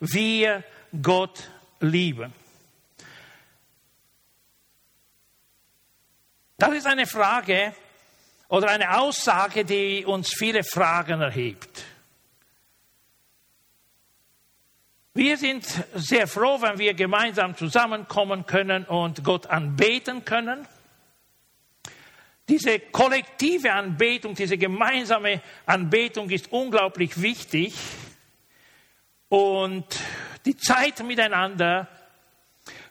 wir Gott lieben. Das ist eine Frage oder eine Aussage, die uns viele Fragen erhebt. Wir sind sehr froh, wenn wir gemeinsam zusammenkommen können und Gott anbeten können. Diese kollektive Anbetung, diese gemeinsame Anbetung ist unglaublich wichtig. Und die Zeit miteinander,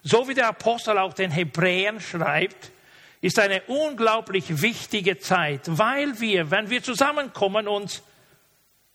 so wie der Apostel auch den Hebräern schreibt, ist eine unglaublich wichtige Zeit, weil wir, wenn wir zusammenkommen, uns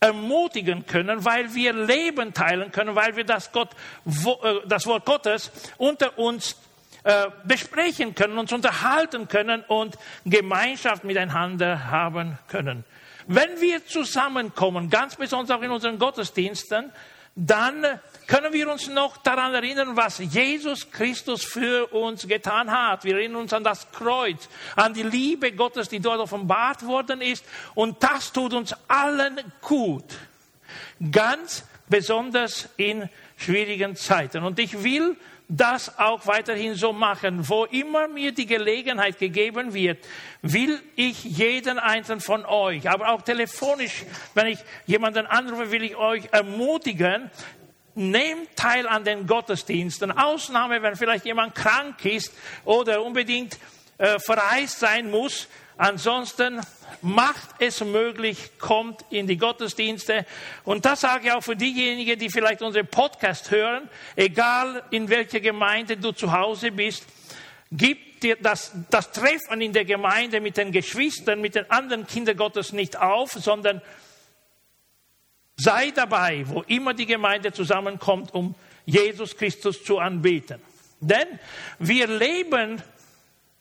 ermutigen können, weil wir Leben teilen können, weil wir das, Gott, äh, das Wort Gottes unter uns äh, besprechen können, uns unterhalten können und Gemeinschaft miteinander haben können. Wenn wir zusammenkommen, ganz besonders auch in unseren Gottesdiensten, dann können wir uns noch daran erinnern, was Jesus Christus für uns getan hat. Wir erinnern uns an das Kreuz, an die Liebe Gottes, die dort offenbart worden ist. Und das tut uns allen gut. Ganz besonders in schwierigen Zeiten. Und ich will das auch weiterhin so machen. Wo immer mir die Gelegenheit gegeben wird, will ich jeden einzelnen von euch, aber auch telefonisch, wenn ich jemanden anrufe, will ich euch ermutigen, nehmt teil an den Gottesdiensten. Ausnahme, wenn vielleicht jemand krank ist oder unbedingt äh, verreist sein muss. Ansonsten macht es möglich, kommt in die Gottesdienste. Und das sage ich auch für diejenigen, die vielleicht unseren Podcast hören, egal in welcher Gemeinde du zu Hause bist, gib dir das, das Treffen in der Gemeinde mit den Geschwistern, mit den anderen Kindern Gottes nicht auf, sondern sei dabei, wo immer die Gemeinde zusammenkommt, um Jesus Christus zu anbeten. Denn wir leben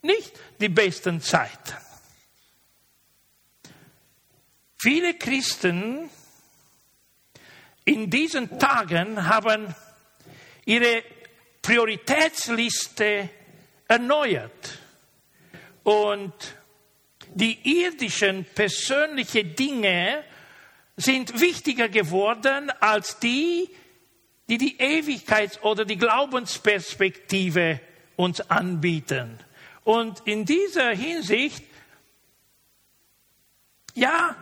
nicht die besten Zeiten. Viele Christen in diesen Tagen haben ihre Prioritätsliste erneuert und die irdischen persönlichen Dinge sind wichtiger geworden als die, die die Ewigkeits- oder die Glaubensperspektive uns anbieten. Und in dieser Hinsicht, ja,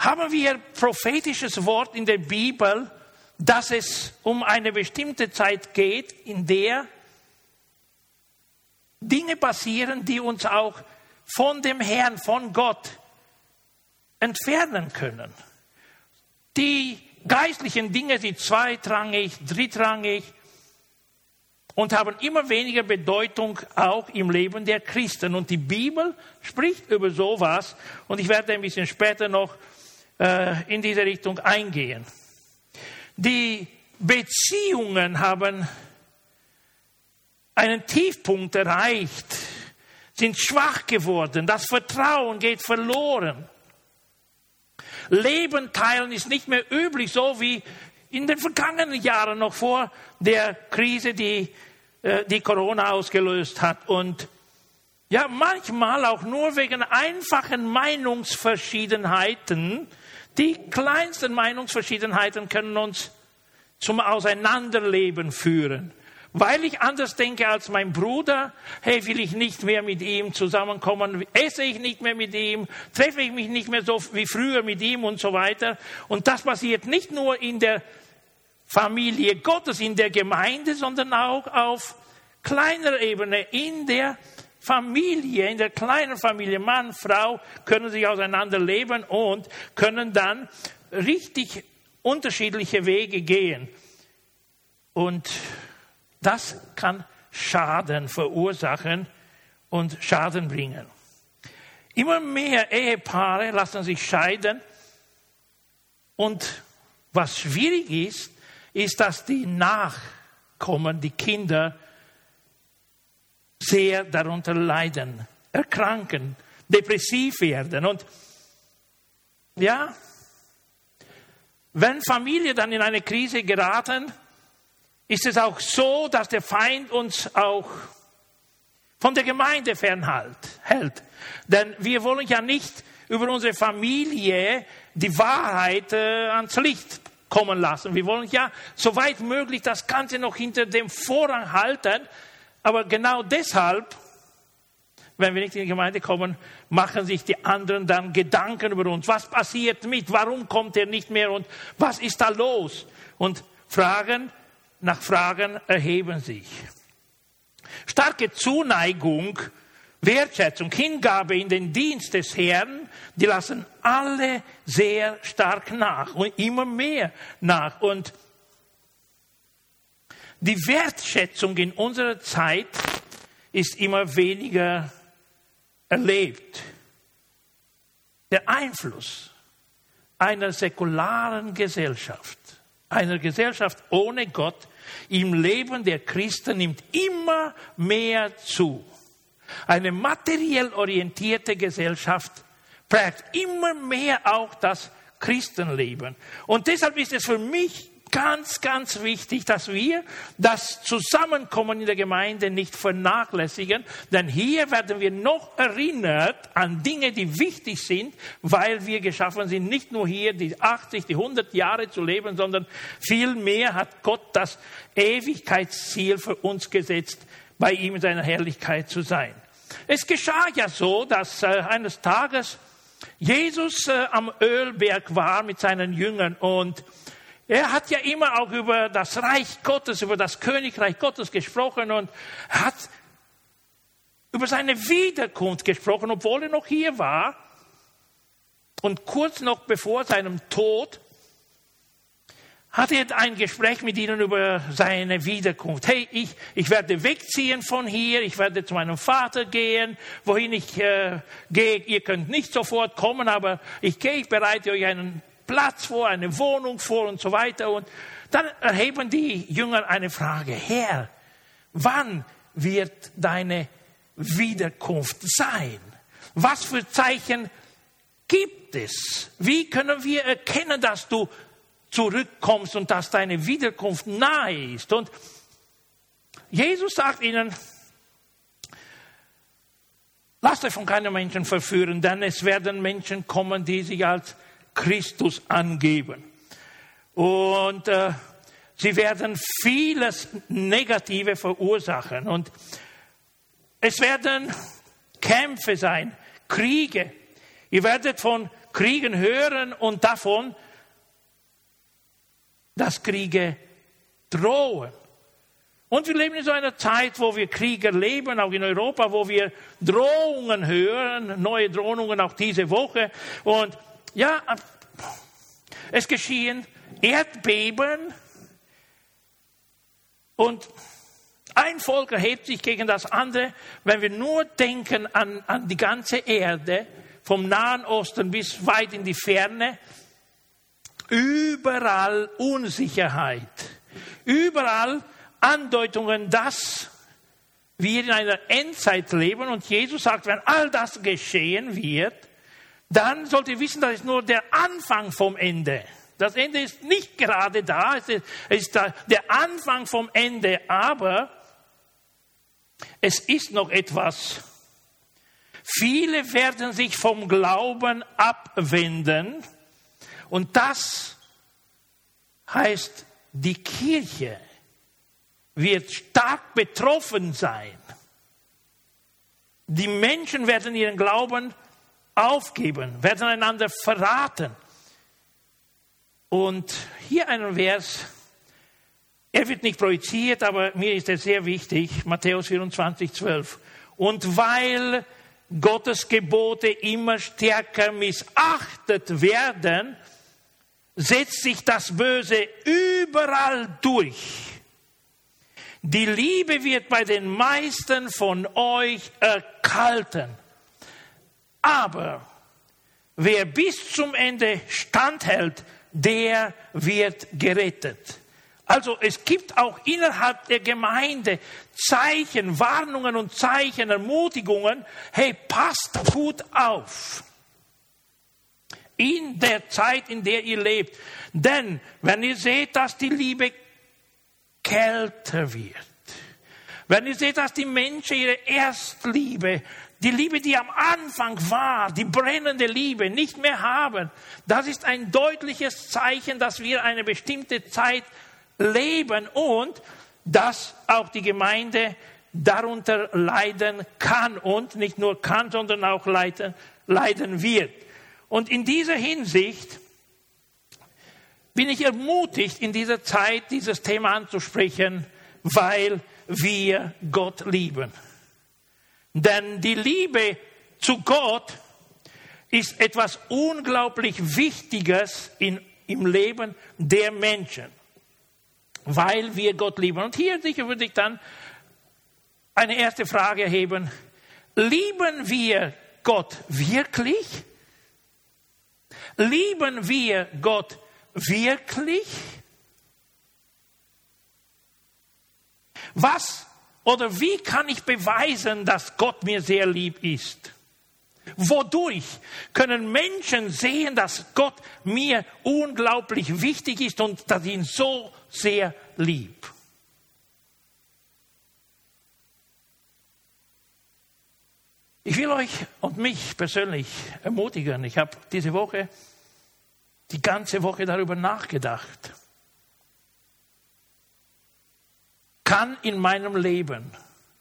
haben wir prophetisches Wort in der Bibel, dass es um eine bestimmte Zeit geht, in der Dinge passieren, die uns auch von dem Herrn, von Gott entfernen können. Die geistlichen Dinge sind zweitrangig, drittrangig und haben immer weniger Bedeutung auch im Leben der Christen. Und die Bibel spricht über sowas und ich werde ein bisschen später noch äh, in diese Richtung eingehen. Die Beziehungen haben einen Tiefpunkt erreicht, sind schwach geworden, das Vertrauen geht verloren. Leben teilen ist nicht mehr üblich, so wie in den vergangenen Jahren noch vor der Krise, die, äh, die Corona ausgelöst hat. Und ja, manchmal auch nur wegen einfachen Meinungsverschiedenheiten die kleinsten Meinungsverschiedenheiten können uns zum Auseinanderleben führen. Weil ich anders denke als mein Bruder, hey, will ich nicht mehr mit ihm zusammenkommen, esse ich nicht mehr mit ihm, treffe ich mich nicht mehr so wie früher mit ihm und so weiter. Und das passiert nicht nur in der Familie Gottes, in der Gemeinde, sondern auch auf kleiner Ebene, in der Familie, in der kleinen Familie, Mann, Frau, können sich auseinanderleben und können dann richtig unterschiedliche Wege gehen. Und das kann Schaden verursachen und Schaden bringen. Immer mehr Ehepaare lassen sich scheiden. Und was schwierig ist, ist, dass die Nachkommen, die Kinder, sehr darunter leiden, erkranken, depressiv werden. Und ja, wenn Familien dann in eine Krise geraten, ist es auch so, dass der Feind uns auch von der Gemeinde fernhält. Denn wir wollen ja nicht über unsere Familie die Wahrheit äh, ans Licht kommen lassen. Wir wollen ja so weit möglich das Ganze noch hinter dem Vorrang halten. Aber genau deshalb, wenn wir nicht in die Gemeinde kommen, machen sich die anderen dann Gedanken über uns. Was passiert mit? Warum kommt er nicht mehr? Und was ist da los? Und Fragen nach Fragen erheben sich. Starke Zuneigung, Wertschätzung, Hingabe in den Dienst des Herrn, die lassen alle sehr stark nach und immer mehr nach. Und die Wertschätzung in unserer Zeit ist immer weniger erlebt. Der Einfluss einer säkularen Gesellschaft, einer Gesellschaft ohne Gott, im Leben der Christen nimmt immer mehr zu. Eine materiell orientierte Gesellschaft prägt immer mehr auch das Christenleben. Und deshalb ist es für mich ganz, ganz wichtig, dass wir das Zusammenkommen in der Gemeinde nicht vernachlässigen, denn hier werden wir noch erinnert an Dinge, die wichtig sind, weil wir geschaffen sind, nicht nur hier die 80, die 100 Jahre zu leben, sondern vielmehr hat Gott das Ewigkeitsziel für uns gesetzt, bei ihm in seiner Herrlichkeit zu sein. Es geschah ja so, dass äh, eines Tages Jesus äh, am Ölberg war mit seinen Jüngern und er hat ja immer auch über das Reich Gottes, über das Königreich Gottes gesprochen und hat über seine Wiederkunft gesprochen, obwohl er noch hier war. Und kurz noch bevor seinem Tod hatte er ein Gespräch mit ihnen über seine Wiederkunft. Hey, ich, ich werde wegziehen von hier, ich werde zu meinem Vater gehen, wohin ich äh, gehe. Ihr könnt nicht sofort kommen, aber ich gehe, ich bereite euch einen Platz vor, eine Wohnung vor und so weiter. Und dann erheben die Jünger eine Frage. Herr, wann wird deine Wiederkunft sein? Was für Zeichen gibt es? Wie können wir erkennen, dass du zurückkommst und dass deine Wiederkunft nahe ist? Und Jesus sagt ihnen, lasst euch von keinem Menschen verführen, denn es werden Menschen kommen, die sich als Christus angeben. Und äh, sie werden vieles Negative verursachen. Und es werden Kämpfe sein, Kriege. Ihr werdet von Kriegen hören und davon, dass Kriege drohen. Und wir leben in so einer Zeit, wo wir Kriege erleben, auch in Europa, wo wir Drohungen hören, neue Drohungen auch diese Woche. Und ja, es geschehen Erdbeben und ein Volk erhebt sich gegen das andere, wenn wir nur denken an, an die ganze Erde, vom Nahen Osten bis weit in die Ferne, überall Unsicherheit, überall Andeutungen, dass wir in einer Endzeit leben und Jesus sagt, wenn all das geschehen wird, dann sollt ihr wissen, das ist nur der Anfang vom Ende. Das Ende ist nicht gerade da, es ist der Anfang vom Ende, aber es ist noch etwas. Viele werden sich vom Glauben abwenden und das heißt, die Kirche wird stark betroffen sein. Die Menschen werden ihren Glauben aufgeben, werden einander verraten. Und hier ein Vers, er wird nicht projiziert, aber mir ist er sehr wichtig, Matthäus 24, 12. Und weil Gottes Gebote immer stärker missachtet werden, setzt sich das Böse überall durch. Die Liebe wird bei den meisten von euch erkalten. Aber wer bis zum Ende standhält, der wird gerettet. Also es gibt auch innerhalb der Gemeinde Zeichen, Warnungen und Zeichen, Ermutigungen. Hey, passt gut auf. In der Zeit, in der ihr lebt. Denn wenn ihr seht, dass die Liebe kälter wird, wenn ihr seht, dass die Menschen ihre Erstliebe die Liebe, die am Anfang war, die brennende Liebe, nicht mehr haben, das ist ein deutliches Zeichen, dass wir eine bestimmte Zeit leben und dass auch die Gemeinde darunter leiden kann und nicht nur kann, sondern auch leiden, leiden wird. Und in dieser Hinsicht bin ich ermutigt, in dieser Zeit dieses Thema anzusprechen, weil wir Gott lieben. Denn die Liebe zu Gott ist etwas unglaublich Wichtiges in, im Leben der Menschen, weil wir Gott lieben. Und hier würde ich dann eine erste Frage erheben. Lieben wir Gott wirklich? Lieben wir Gott wirklich? Was oder wie kann ich beweisen, dass Gott mir sehr lieb ist? Wodurch können Menschen sehen, dass Gott mir unglaublich wichtig ist und dass ihn so sehr lieb? Ich will euch und mich persönlich ermutigen. Ich habe diese Woche die ganze Woche darüber nachgedacht. Kann in meinem Leben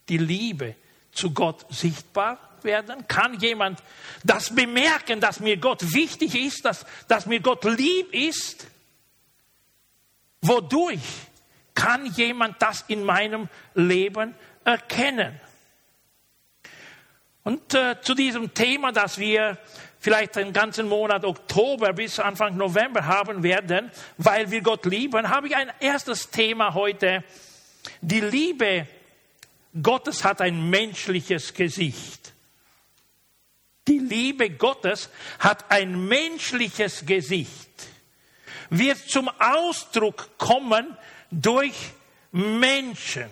die Liebe zu Gott sichtbar werden? Kann jemand das bemerken, dass mir Gott wichtig ist, dass, dass mir Gott lieb ist? Wodurch kann jemand das in meinem Leben erkennen? Und äh, zu diesem Thema, das wir vielleicht den ganzen Monat Oktober bis Anfang November haben werden, weil wir Gott lieben, habe ich ein erstes Thema heute die Liebe Gottes hat ein menschliches Gesicht. Die Liebe Gottes hat ein menschliches Gesicht, wird zum Ausdruck kommen durch Menschen.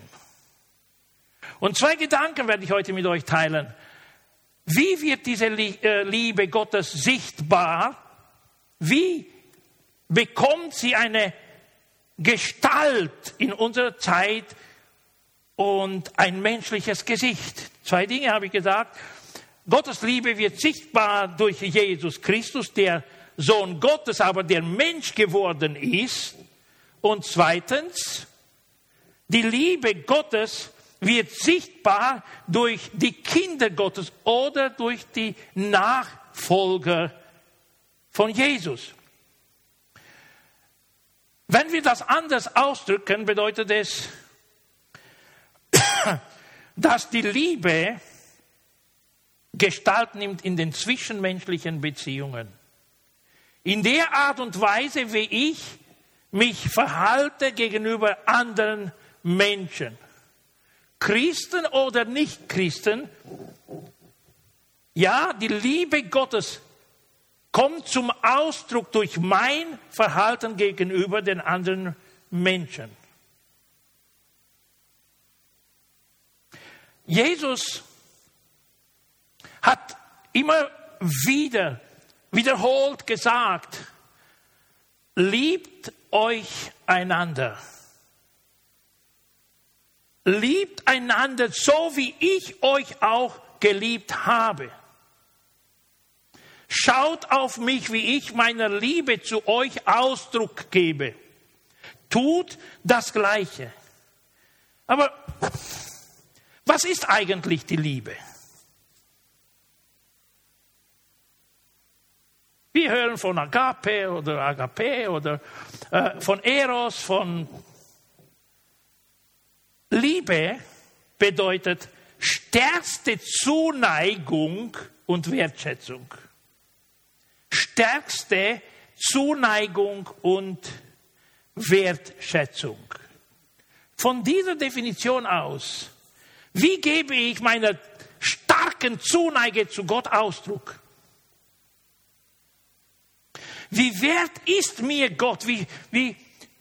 Und zwei Gedanken werde ich heute mit euch teilen. Wie wird diese äh, Liebe Gottes sichtbar? Wie bekommt sie eine Gestalt in unserer Zeit und ein menschliches Gesicht. Zwei Dinge habe ich gesagt. Gottes Liebe wird sichtbar durch Jesus Christus, der Sohn Gottes, aber der Mensch geworden ist. Und zweitens, die Liebe Gottes wird sichtbar durch die Kinder Gottes oder durch die Nachfolger von Jesus. Wenn wir das anders ausdrücken, bedeutet es, dass die Liebe Gestalt nimmt in den zwischenmenschlichen Beziehungen. In der Art und Weise, wie ich mich verhalte gegenüber anderen Menschen. Christen oder Nicht-Christen. Ja, die Liebe Gottes kommt zum Ausdruck durch mein Verhalten gegenüber den anderen Menschen. Jesus hat immer wieder wiederholt gesagt, liebt euch einander. Liebt einander so, wie ich euch auch geliebt habe. Schaut auf mich, wie ich meiner Liebe zu euch Ausdruck gebe. Tut das Gleiche. Aber was ist eigentlich die Liebe? Wir hören von Agape oder Agape oder äh, von Eros, von Liebe bedeutet stärkste Zuneigung und Wertschätzung stärkste Zuneigung und Wertschätzung. Von dieser Definition aus, wie gebe ich meiner starken Zuneige zu Gott Ausdruck? Wie wert ist mir Gott? Wie, wie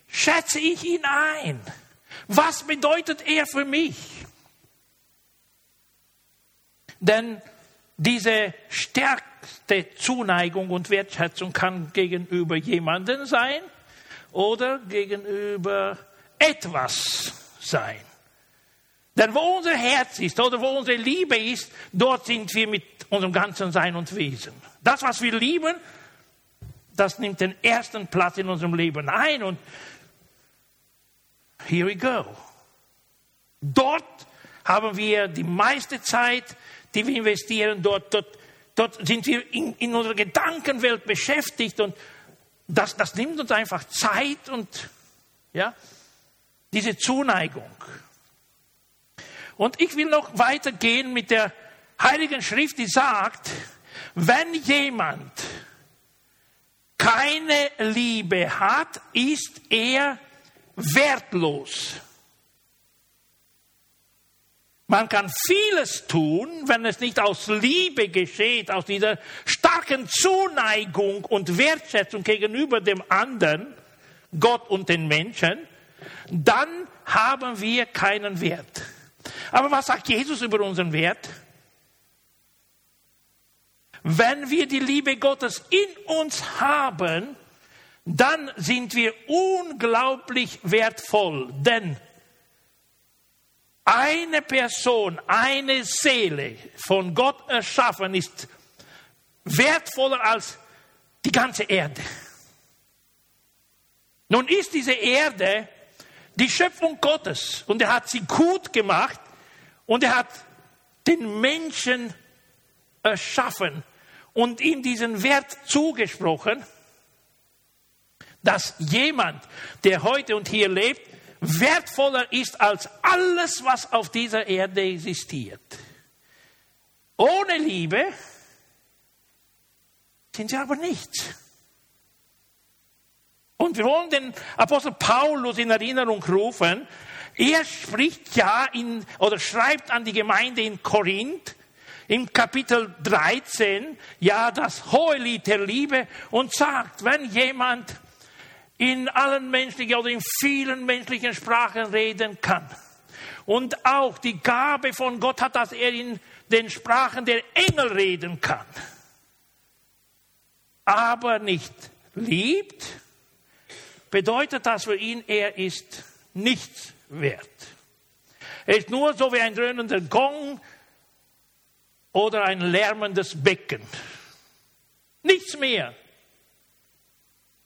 schätze ich ihn ein? Was bedeutet er für mich? Denn diese stärkste Zuneigung und Wertschätzung kann gegenüber jemandem sein oder gegenüber etwas sein. Denn wo unser Herz ist oder wo unsere Liebe ist, dort sind wir mit unserem ganzen Sein und Wesen. Das, was wir lieben, das nimmt den ersten Platz in unserem Leben ein. Und here we go. Dort haben wir die meiste Zeit, die wir investieren. Dort, dort, dort sind wir in, in unserer Gedankenwelt beschäftigt und das, das nimmt uns einfach Zeit und ja, diese Zuneigung. Und ich will noch weitergehen mit der Heiligen Schrift, die sagt, wenn jemand keine Liebe hat, ist er wertlos. Man kann vieles tun, wenn es nicht aus Liebe geschieht, aus dieser starken Zuneigung und Wertschätzung gegenüber dem anderen, Gott und den Menschen, dann haben wir keinen Wert. Aber was sagt Jesus über unseren Wert? Wenn wir die Liebe Gottes in uns haben, dann sind wir unglaublich wertvoll. Denn eine Person, eine Seele von Gott erschaffen ist wertvoller als die ganze Erde. Nun ist diese Erde die Schöpfung Gottes und er hat sie gut gemacht und er hat den Menschen erschaffen und ihm diesen Wert zugesprochen, dass jemand, der heute und hier lebt, wertvoller ist als alles, was auf dieser Erde existiert. Ohne Liebe sind sie aber nichts. Und wir wollen den Apostel Paulus in Erinnerung rufen. Er spricht ja in, oder schreibt an die Gemeinde in Korinth im Kapitel 13 ja das hohe Lied der Liebe und sagt, wenn jemand in allen menschlichen oder in vielen menschlichen Sprachen reden kann und auch die Gabe von Gott hat, dass er in den Sprachen der Engel reden kann, aber nicht liebt, bedeutet das für ihn, er ist nichts wert. Er ist nur so wie ein dröhnender Gong oder ein lärmendes Becken. Nichts mehr.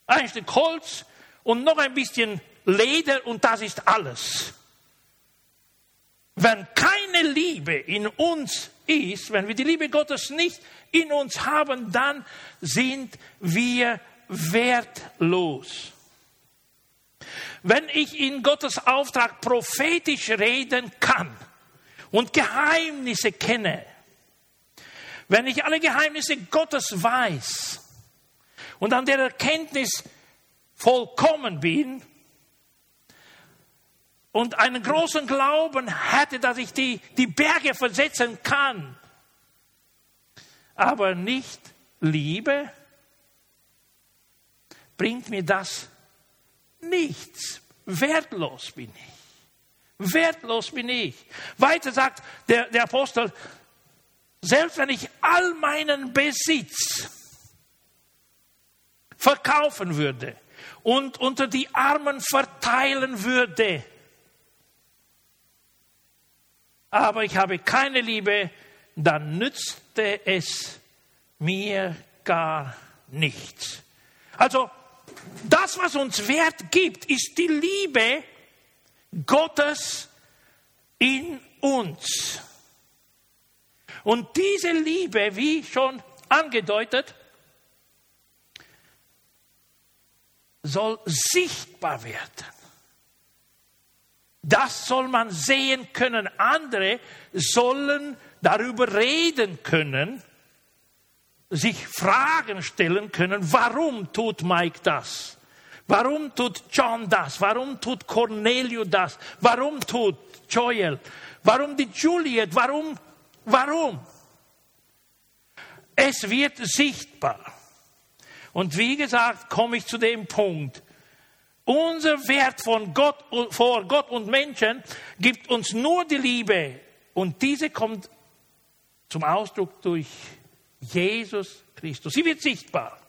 Ein Stück Holz und noch ein bisschen Leder und das ist alles. Wenn keine Liebe in uns ist, wenn wir die Liebe Gottes nicht in uns haben, dann sind wir wertlos. Wenn ich in Gottes Auftrag prophetisch reden kann und Geheimnisse kenne, wenn ich alle Geheimnisse Gottes weiß und an der Erkenntnis vollkommen bin und einen großen Glauben hätte, dass ich die, die Berge versetzen kann, aber nicht Liebe, bringt mir das nichts. Wertlos bin ich. Wertlos bin ich. Weiter sagt der, der Apostel, selbst wenn ich all meinen Besitz verkaufen würde und unter die Armen verteilen würde, aber ich habe keine Liebe, dann nützte es mir gar nichts. Also das, was uns Wert gibt, ist die Liebe Gottes in uns. Und diese Liebe, wie schon angedeutet, soll sichtbar werden. Das soll man sehen können. Andere sollen darüber reden können, sich Fragen stellen können, warum tut Mike das? Warum tut John das? Warum tut Cornelio das? Warum tut Joel? Warum die Juliet? Warum Warum? Es wird sichtbar. Und wie gesagt, komme ich zu dem Punkt. Unser Wert von Gott, vor Gott und Menschen gibt uns nur die Liebe. Und diese kommt zum Ausdruck durch Jesus Christus. Sie wird sichtbar.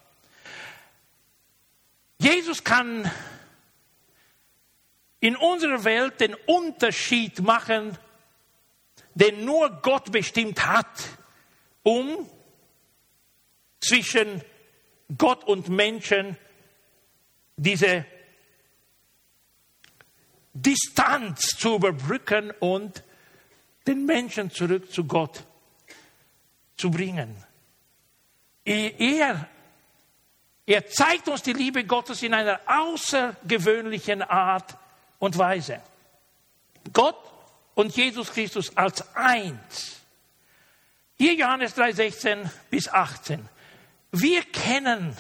Jesus kann in unserer Welt den Unterschied machen den nur Gott bestimmt hat, um zwischen Gott und Menschen diese Distanz zu überbrücken und den Menschen zurück zu Gott zu bringen. Er, er zeigt uns die Liebe Gottes in einer außergewöhnlichen Art und Weise. Gott und Jesus Christus als eins. Hier Johannes 3, 16 bis 18. Wir kennen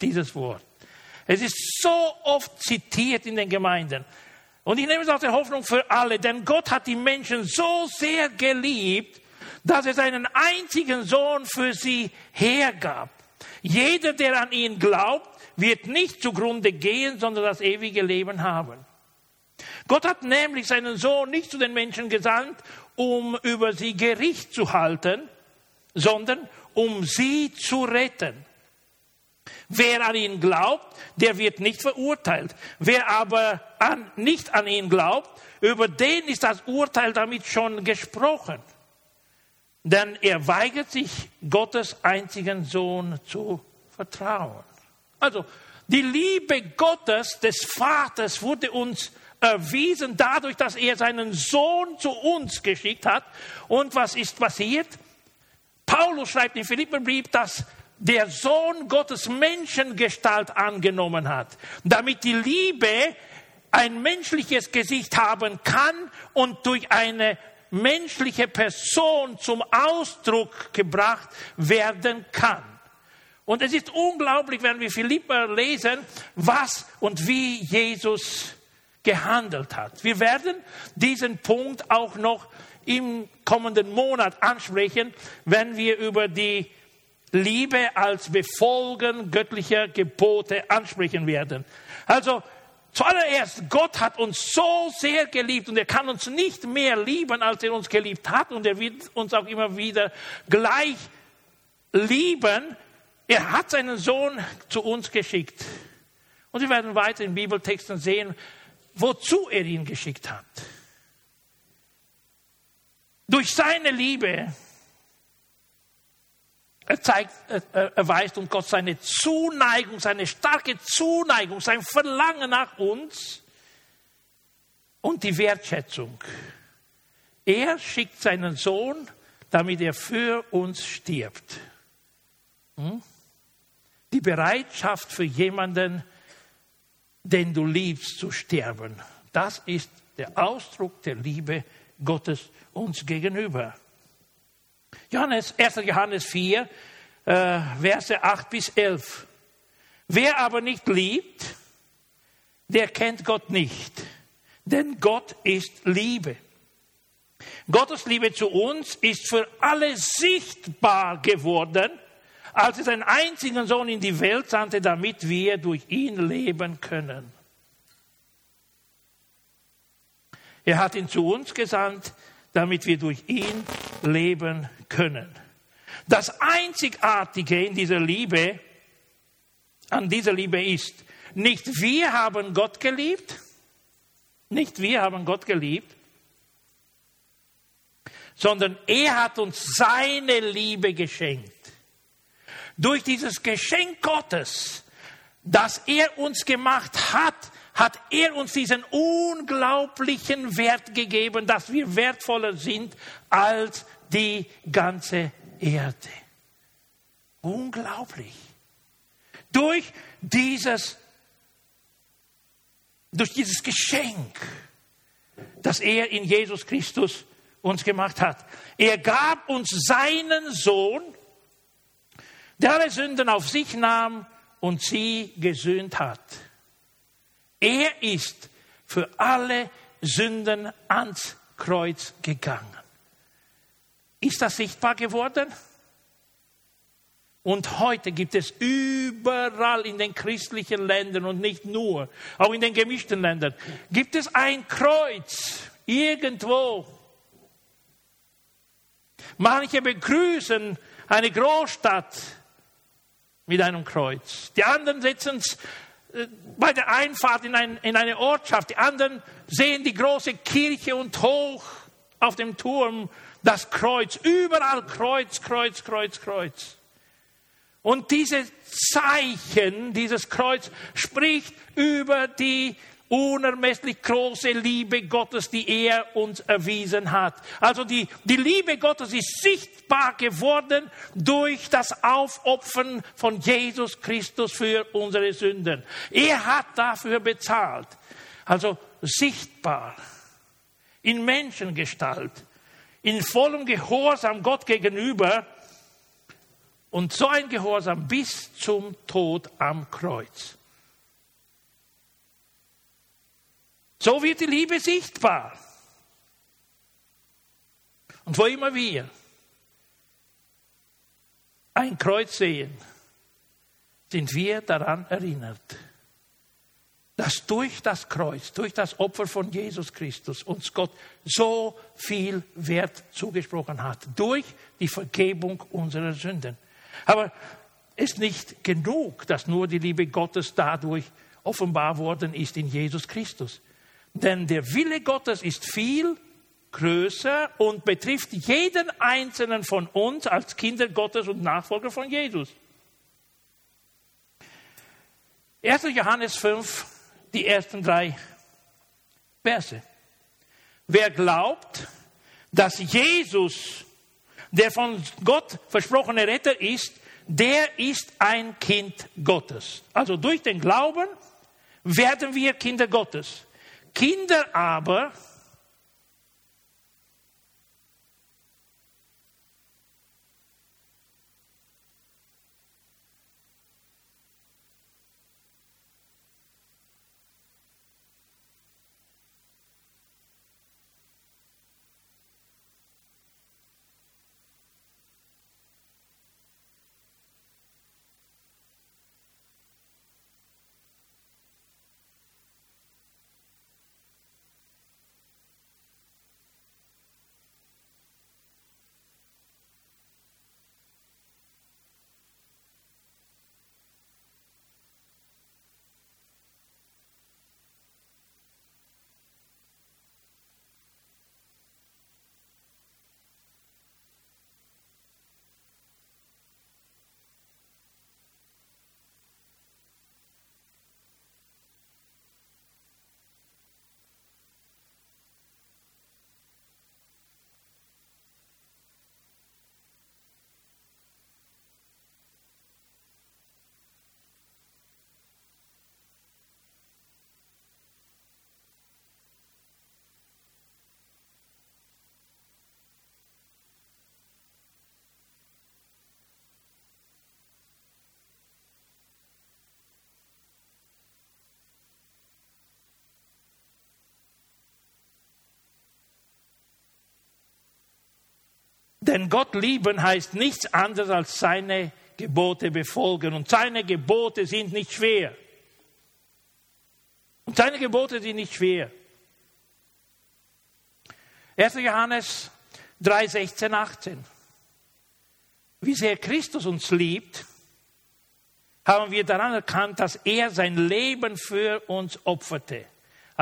dieses Wort. Es ist so oft zitiert in den Gemeinden. Und ich nehme es aus der Hoffnung für alle, denn Gott hat die Menschen so sehr geliebt, dass er seinen einzigen Sohn für sie hergab. Jeder, der an ihn glaubt, wird nicht zugrunde gehen, sondern das ewige Leben haben. Gott hat nämlich seinen Sohn nicht zu den Menschen gesandt, um über sie Gericht zu halten, sondern um sie zu retten. Wer an ihn glaubt, der wird nicht verurteilt. Wer aber an, nicht an ihn glaubt, über den ist das Urteil damit schon gesprochen. Denn er weigert sich, Gottes einzigen Sohn zu vertrauen. Also, die Liebe Gottes, des Vaters, wurde uns erwiesen dadurch, dass er seinen Sohn zu uns geschickt hat. Und was ist passiert? Paulus schreibt im Philipperbrief, dass der Sohn Gottes Menschengestalt angenommen hat, damit die Liebe ein menschliches Gesicht haben kann und durch eine menschliche Person zum Ausdruck gebracht werden kann. Und es ist unglaublich, wenn wir Philippa lesen, was und wie Jesus gehandelt hat. Wir werden diesen Punkt auch noch im kommenden Monat ansprechen, wenn wir über die Liebe als Befolgen göttlicher Gebote ansprechen werden. Also zuallererst, Gott hat uns so sehr geliebt und er kann uns nicht mehr lieben, als er uns geliebt hat und er wird uns auch immer wieder gleich lieben. Er hat seinen Sohn zu uns geschickt. Und wir werden weiter in Bibeltexten sehen, wozu er ihn geschickt hat. Durch seine Liebe er zeigt, er erweist uns Gott seine Zuneigung, seine starke Zuneigung, sein Verlangen nach uns und die Wertschätzung. Er schickt seinen Sohn, damit er für uns stirbt. Hm? Die Bereitschaft für jemanden, den du liebst, zu sterben. Das ist der Ausdruck der Liebe Gottes uns gegenüber. Johannes, 1. Johannes 4, äh, Verse 8 bis 11. Wer aber nicht liebt, der kennt Gott nicht, denn Gott ist Liebe. Gottes Liebe zu uns ist für alle sichtbar geworden, als er seinen einzigen Sohn in die Welt sandte, damit wir durch ihn leben können. Er hat ihn zu uns gesandt, damit wir durch ihn leben können. Das Einzigartige in dieser Liebe, an dieser Liebe ist, nicht wir haben Gott geliebt, nicht wir haben Gott geliebt, sondern er hat uns seine Liebe geschenkt. Durch dieses Geschenk Gottes, das er uns gemacht hat, hat er uns diesen unglaublichen Wert gegeben, dass wir wertvoller sind als die ganze Erde. Unglaublich. Durch dieses, durch dieses Geschenk, das er in Jesus Christus uns gemacht hat. Er gab uns seinen Sohn, der alle Sünden auf sich nahm und sie gesühnt hat. Er ist für alle Sünden ans Kreuz gegangen. Ist das sichtbar geworden? Und heute gibt es überall in den christlichen Ländern und nicht nur, auch in den gemischten Ländern, gibt es ein Kreuz irgendwo. Manche begrüßen eine Großstadt mit einem Kreuz. Die anderen setzen es bei der Einfahrt in, ein, in eine Ortschaft. Die anderen sehen die große Kirche und hoch auf dem Turm das Kreuz, überall Kreuz, Kreuz, Kreuz, Kreuz. Und dieses Zeichen, dieses Kreuz spricht über die unermesslich große Liebe Gottes, die er uns erwiesen hat. Also die, die Liebe Gottes ist sichtbar geworden durch das Aufopfern von Jesus Christus für unsere Sünden. Er hat dafür bezahlt. Also sichtbar, in Menschengestalt, in vollem Gehorsam Gott gegenüber und so ein Gehorsam bis zum Tod am Kreuz. So wird die Liebe sichtbar. Und wo immer wir ein Kreuz sehen, sind wir daran erinnert, dass durch das Kreuz, durch das Opfer von Jesus Christus uns Gott so viel Wert zugesprochen hat, durch die Vergebung unserer Sünden. Aber es ist nicht genug, dass nur die Liebe Gottes dadurch offenbar worden ist in Jesus Christus. Denn der Wille Gottes ist viel größer und betrifft jeden einzelnen von uns als Kinder Gottes und Nachfolger von Jesus. 1. Johannes 5, die ersten drei Verse. Wer glaubt, dass Jesus der von Gott versprochene Retter ist, der ist ein Kind Gottes. Also durch den Glauben werden wir Kinder Gottes. Kinder aber Denn Gott lieben heißt nichts anderes als seine Gebote befolgen. Und seine Gebote sind nicht schwer. Und seine Gebote sind nicht schwer. 1. Johannes 3, 16, 18. Wie sehr Christus uns liebt, haben wir daran erkannt, dass er sein Leben für uns opferte.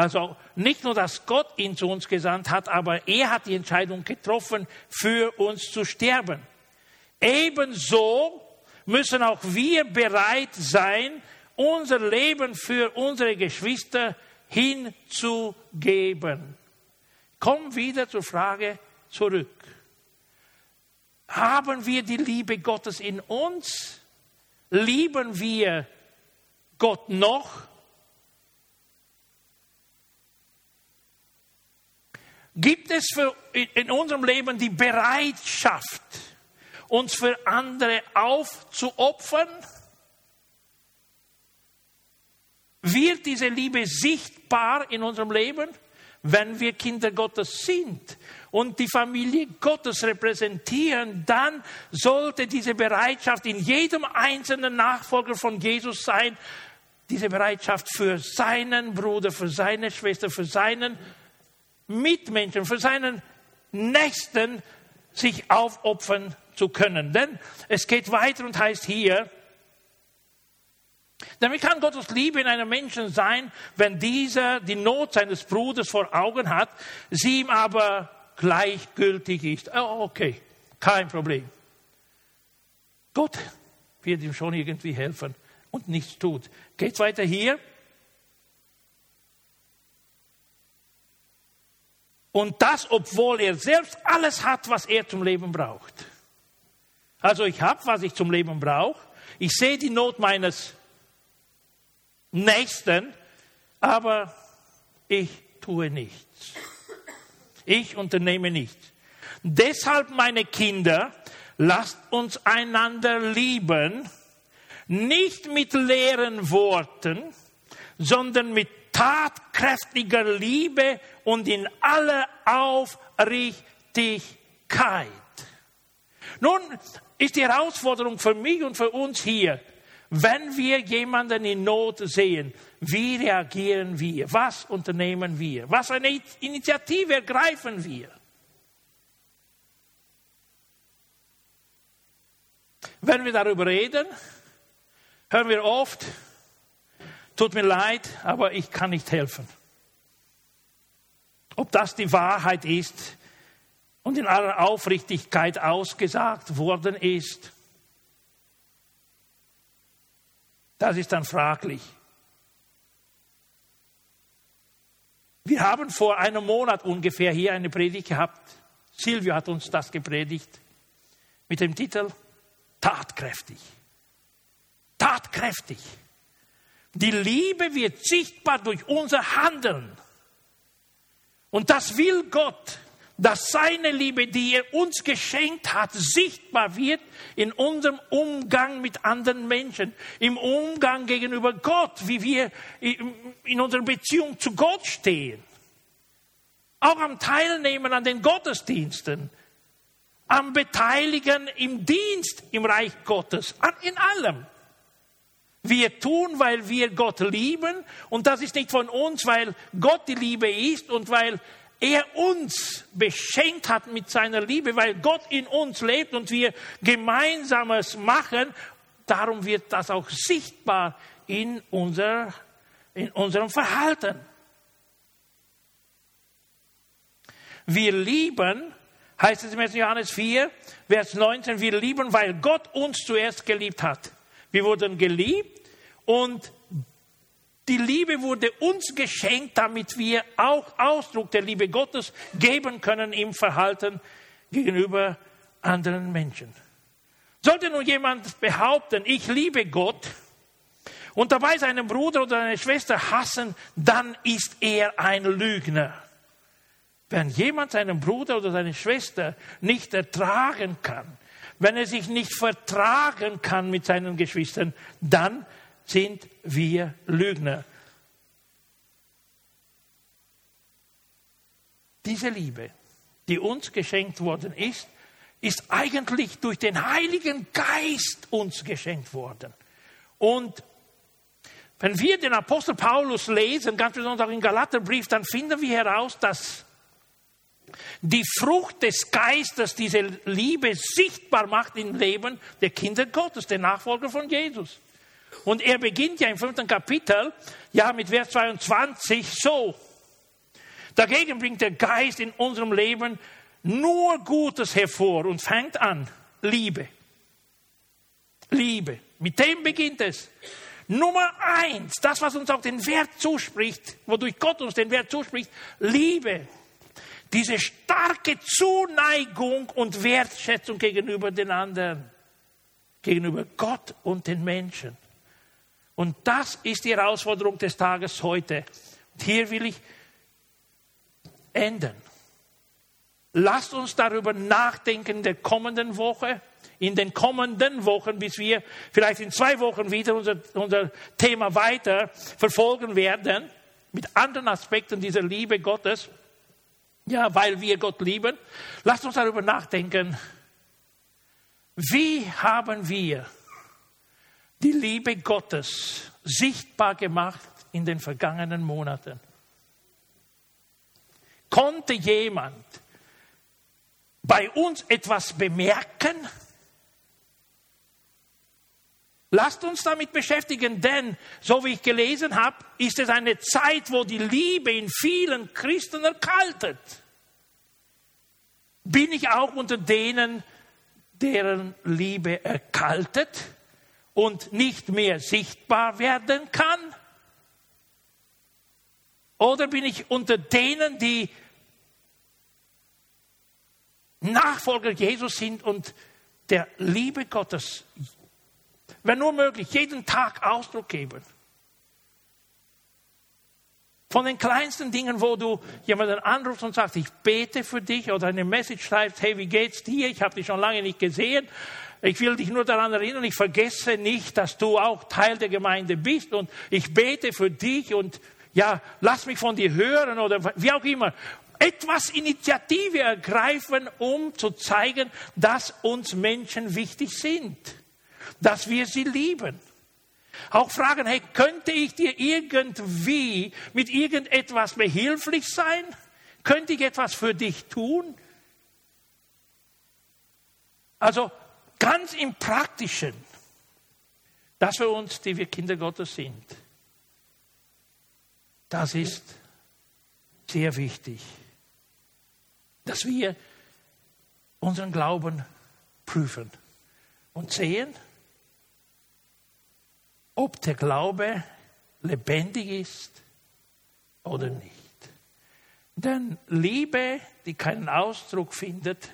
Also nicht nur, dass Gott ihn zu uns gesandt hat, aber er hat die Entscheidung getroffen, für uns zu sterben. Ebenso müssen auch wir bereit sein, unser Leben für unsere Geschwister hinzugeben. Komm wieder zur Frage zurück. Haben wir die Liebe Gottes in uns? Lieben wir Gott noch? Gibt es für, in unserem Leben die Bereitschaft, uns für andere aufzuopfern? Wird diese Liebe sichtbar in unserem Leben, wenn wir Kinder Gottes sind und die Familie Gottes repräsentieren, dann sollte diese Bereitschaft in jedem einzelnen Nachfolger von Jesus sein, diese Bereitschaft für seinen Bruder, für seine Schwester, für seinen Mitmenschen, für seinen Nächsten sich aufopfern zu können. Denn es geht weiter und heißt hier, damit kann Gottes Liebe in einem Menschen sein, wenn dieser die Not seines Bruders vor Augen hat, sie ihm aber gleichgültig ist. Oh, okay, kein Problem. Gott wird ihm schon irgendwie helfen und nichts tut. Geht's weiter hier? Und das, obwohl er selbst alles hat, was er zum Leben braucht. Also ich habe, was ich zum Leben brauche. Ich sehe die Not meines Nächsten, aber ich tue nichts. Ich unternehme nichts. Deshalb, meine Kinder, lasst uns einander lieben, nicht mit leeren Worten, sondern mit tatkräftiger Liebe und in aller Aufrichtigkeit. Nun ist die Herausforderung für mich und für uns hier, wenn wir jemanden in Not sehen, wie reagieren wir? Was unternehmen wir? Was eine Initiative ergreifen wir? Wenn wir darüber reden, hören wir oft, tut mir leid, aber ich kann nicht helfen. Ob das die Wahrheit ist und in aller Aufrichtigkeit ausgesagt worden ist, das ist dann fraglich. Wir haben vor einem Monat ungefähr hier eine Predigt gehabt. Silvio hat uns das gepredigt mit dem Titel Tatkräftig. Tatkräftig. Die Liebe wird sichtbar durch unser Handeln. Und das will Gott, dass seine Liebe, die er uns geschenkt hat, sichtbar wird in unserem Umgang mit anderen Menschen, im Umgang gegenüber Gott, wie wir in unserer Beziehung zu Gott stehen. Auch am Teilnehmen an den Gottesdiensten, am Beteiligen im Dienst im Reich Gottes, in allem. Wir tun, weil wir Gott lieben und das ist nicht von uns, weil Gott die Liebe ist und weil er uns beschenkt hat mit seiner Liebe, weil Gott in uns lebt und wir gemeinsames machen. Darum wird das auch sichtbar in, unser, in unserem Verhalten. Wir lieben, heißt es im 1. Johannes 4, Vers 19, wir lieben, weil Gott uns zuerst geliebt hat. Wir wurden geliebt und die Liebe wurde uns geschenkt, damit wir auch Ausdruck der Liebe Gottes geben können im Verhalten gegenüber anderen Menschen. Sollte nun jemand behaupten, ich liebe Gott und dabei seinen Bruder oder seine Schwester hassen, dann ist er ein Lügner. Wenn jemand seinen Bruder oder seine Schwester nicht ertragen kann, wenn er sich nicht vertragen kann mit seinen Geschwistern, dann sind wir Lügner. Diese Liebe, die uns geschenkt worden ist, ist eigentlich durch den Heiligen Geist uns geschenkt worden. Und wenn wir den Apostel Paulus lesen, ganz besonders auch im Galaterbrief, dann finden wir heraus, dass die Frucht des Geistes diese Liebe sichtbar macht im Leben der Kinder Gottes, der Nachfolger von Jesus. Und er beginnt ja im fünften Kapitel, ja mit Vers 22 so. Dagegen bringt der Geist in unserem Leben nur Gutes hervor und fängt an, Liebe. Liebe. Mit dem beginnt es. Nummer eins, das, was uns auch den Wert zuspricht, wodurch Gott uns den Wert zuspricht, Liebe. Diese starke Zuneigung und Wertschätzung gegenüber den anderen, gegenüber Gott und den Menschen. Und das ist die Herausforderung des Tages heute. Und hier will ich enden. Lasst uns darüber nachdenken in der kommenden Woche, in den kommenden Wochen, bis wir vielleicht in zwei Wochen wieder unser, unser Thema weiter verfolgen werden, mit anderen Aspekten dieser Liebe Gottes ja, weil wir Gott lieben. Lasst uns darüber nachdenken, wie haben wir die Liebe Gottes sichtbar gemacht in den vergangenen Monaten? Konnte jemand bei uns etwas bemerken? Lasst uns damit beschäftigen, denn so wie ich gelesen habe, ist es eine Zeit, wo die Liebe in vielen Christen erkaltet. Bin ich auch unter denen, deren Liebe erkaltet und nicht mehr sichtbar werden kann? Oder bin ich unter denen, die Nachfolger Jesus sind und der Liebe Gottes, wenn nur möglich, jeden Tag Ausdruck geben? Von den kleinsten Dingen, wo du jemanden anrufst und sagst, ich bete für dich oder eine Message schreibst, hey, wie geht's dir? Ich habe dich schon lange nicht gesehen. Ich will dich nur daran erinnern, ich vergesse nicht, dass du auch Teil der Gemeinde bist und ich bete für dich und ja, lass mich von dir hören oder wie auch immer. Etwas Initiative ergreifen, um zu zeigen, dass uns Menschen wichtig sind, dass wir sie lieben. Auch fragen, hey, könnte ich dir irgendwie mit irgendetwas behilflich sein? Könnte ich etwas für dich tun? Also ganz im Praktischen, das für uns, die wir Kinder Gottes sind, das ist sehr wichtig, dass wir unseren Glauben prüfen und sehen, ob der Glaube lebendig ist oder nicht. Denn Liebe, die keinen Ausdruck findet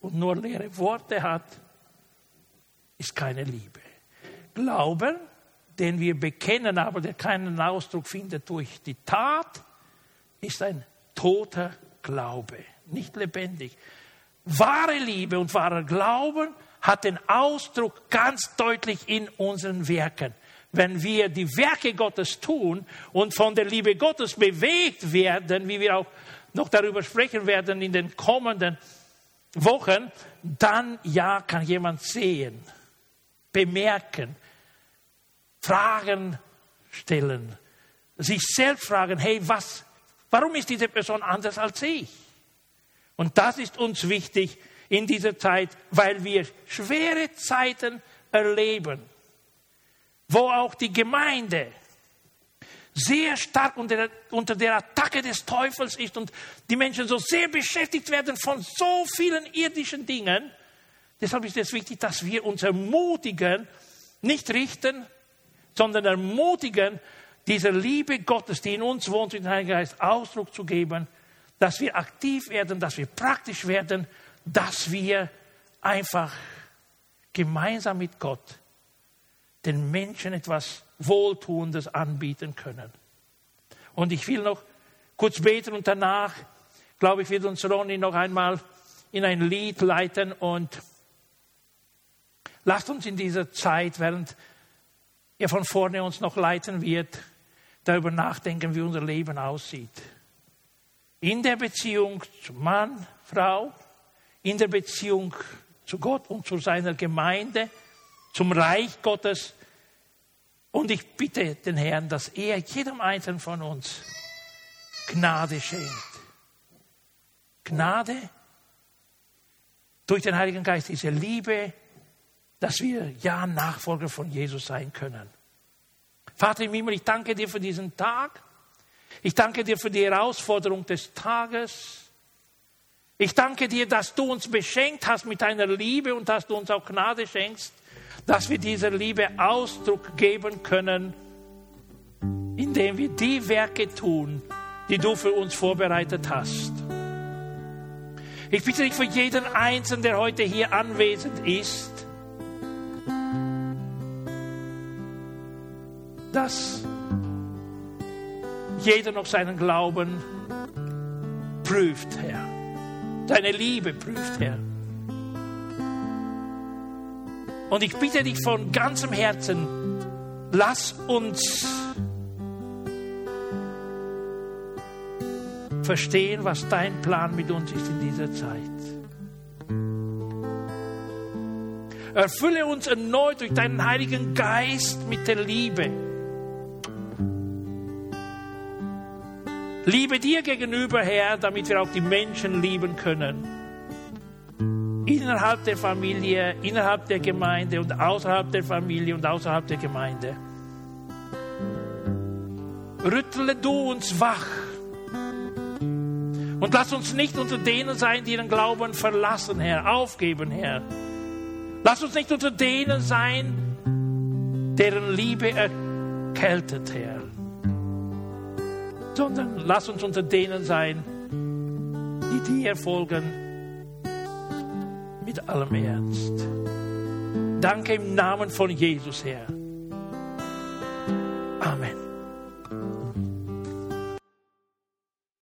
und nur leere Worte hat, ist keine Liebe. Glauben, den wir bekennen, aber der keinen Ausdruck findet durch die Tat, ist ein toter Glaube, nicht lebendig. Wahre Liebe und wahrer Glauben hat den Ausdruck ganz deutlich in unseren Werken wenn wir die Werke Gottes tun und von der Liebe Gottes bewegt werden, wie wir auch noch darüber sprechen werden in den kommenden Wochen, dann ja kann jemand sehen, bemerken, Fragen stellen, sich selbst fragen, hey, was, warum ist diese Person anders als ich? Und das ist uns wichtig in dieser Zeit, weil wir schwere Zeiten erleben wo auch die Gemeinde sehr stark unter der, unter der Attacke des Teufels ist und die Menschen so sehr beschäftigt werden von so vielen irdischen Dingen. Deshalb ist es wichtig, dass wir uns ermutigen, nicht richten, sondern ermutigen, dieser Liebe Gottes, die in uns wohnt, in den Heiligen Geist Ausdruck zu geben, dass wir aktiv werden, dass wir praktisch werden, dass wir einfach gemeinsam mit Gott den Menschen etwas Wohltuendes anbieten können. Und ich will noch kurz beten und danach, glaube ich, wird uns Ronny noch einmal in ein Lied leiten und lasst uns in dieser Zeit, während er von vorne uns noch leiten wird, darüber nachdenken, wie unser Leben aussieht. In der Beziehung zu Mann, Frau, in der Beziehung zu Gott und zu seiner Gemeinde, zum Reich Gottes. Und ich bitte den Herrn, dass er jedem Einzelnen von uns Gnade schenkt. Gnade durch den Heiligen Geist, diese Liebe, dass wir ja Nachfolger von Jesus sein können. Vater im Himmel, ich danke dir für diesen Tag. Ich danke dir für die Herausforderung des Tages. Ich danke dir, dass du uns beschenkt hast mit deiner Liebe und dass du uns auch Gnade schenkst dass wir dieser Liebe Ausdruck geben können, indem wir die Werke tun, die du für uns vorbereitet hast. Ich bitte dich für jeden Einzelnen, der heute hier anwesend ist, dass jeder noch seinen Glauben prüft, Herr. Seine Liebe prüft, Herr. Und ich bitte dich von ganzem Herzen, lass uns verstehen, was dein Plan mit uns ist in dieser Zeit. Erfülle uns erneut durch deinen Heiligen Geist mit der Liebe. Liebe dir gegenüber, Herr, damit wir auch die Menschen lieben können innerhalb der Familie, innerhalb der Gemeinde und außerhalb der Familie und außerhalb der Gemeinde. Rüttle du uns wach Und lass uns nicht unter denen sein, die den Glauben verlassen, Herr, aufgeben, Herr. Lass uns nicht unter denen sein, deren Liebe erkältet, Herr. Sondern lass uns unter denen sein, die dir folgen mit allem Ernst. Danke im Namen von Jesus, Herr. Amen.